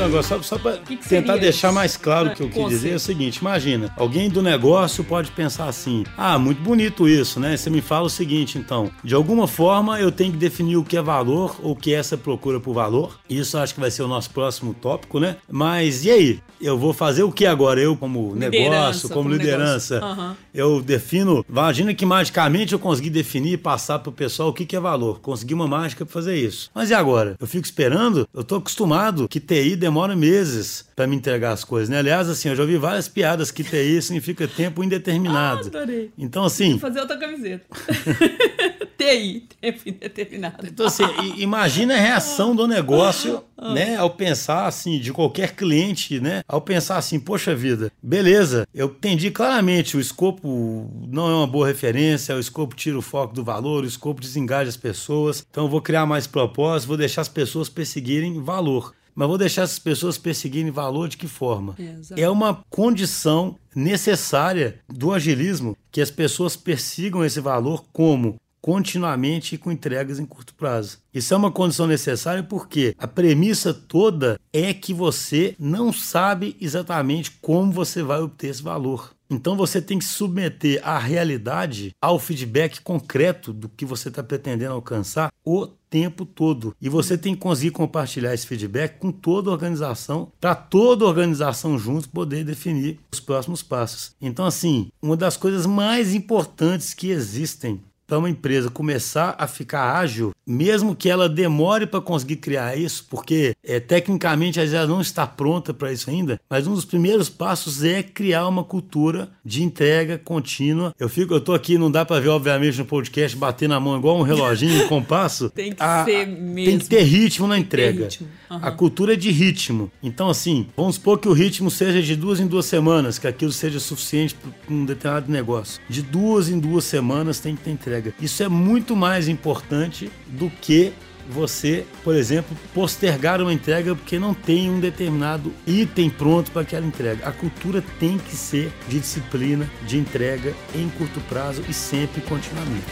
Então, agora, só, só para tentar deixar isso? mais claro o que eu quis dizer, é o seguinte: imagina, alguém do negócio pode pensar assim: ah, muito bonito isso, né? Você me fala o seguinte, então, de alguma forma eu tenho que definir o que é valor ou o que é essa procura por valor. Isso acho que vai ser o nosso próximo tópico, né? Mas e aí? Eu vou fazer o que agora? Eu, como liderança, negócio, como, como liderança, uhum. eu defino. Imagina que magicamente eu consegui definir e passar para o pessoal o que, que é valor. Consegui uma mágica para fazer isso. Mas e agora? Eu fico esperando? Eu tô acostumado que TI demora meses para me entregar as coisas, né? Aliás, assim, eu já ouvi várias piadas que TI significa tempo indeterminado. Ah, adorei. Então, assim. Vou fazer outra camiseta. TI, tempo indeterminado. Então, assim, imagina a reação do negócio, ah. né? Ao pensar, assim, de qualquer cliente, né? Ao pensar assim, poxa vida, beleza, eu entendi claramente, o escopo não é uma boa referência, o escopo tira o foco do valor, o escopo desengaja as pessoas, então eu vou criar mais propósito, vou deixar as pessoas perseguirem valor. Mas vou deixar essas pessoas perseguirem valor de que forma? É, é uma condição necessária do agilismo que as pessoas persigam esse valor como continuamente e com entregas em curto prazo. Isso é uma condição necessária porque a premissa toda é que você não sabe exatamente como você vai obter esse valor. Então você tem que submeter a realidade ao feedback concreto do que você está pretendendo alcançar o tempo todo. E você tem que conseguir compartilhar esse feedback com toda a organização, para toda a organização junto poder definir os próximos passos. Então, assim, uma das coisas mais importantes que existem para uma empresa começar a ficar ágil, mesmo que ela demore para conseguir criar isso, porque é, tecnicamente às vezes ela não está pronta para isso ainda, mas um dos primeiros passos é criar uma cultura de entrega contínua. Eu fico, eu tô aqui, não dá para ver obviamente no podcast bater na mão igual um reloginho, um compasso. tem que a, ser mesmo. Tem que ter ritmo na entrega. Ritmo. Uhum. A cultura é de ritmo. Então assim, vamos supor que o ritmo seja de duas em duas semanas, que aquilo seja suficiente para um determinado negócio. De duas em duas semanas tem que ter entrega entrega. Isso é muito mais importante do que você, por exemplo, postergar uma entrega porque não tem um determinado item pronto para aquela entrega. A cultura tem que ser de disciplina, de entrega em curto prazo e sempre continuamente.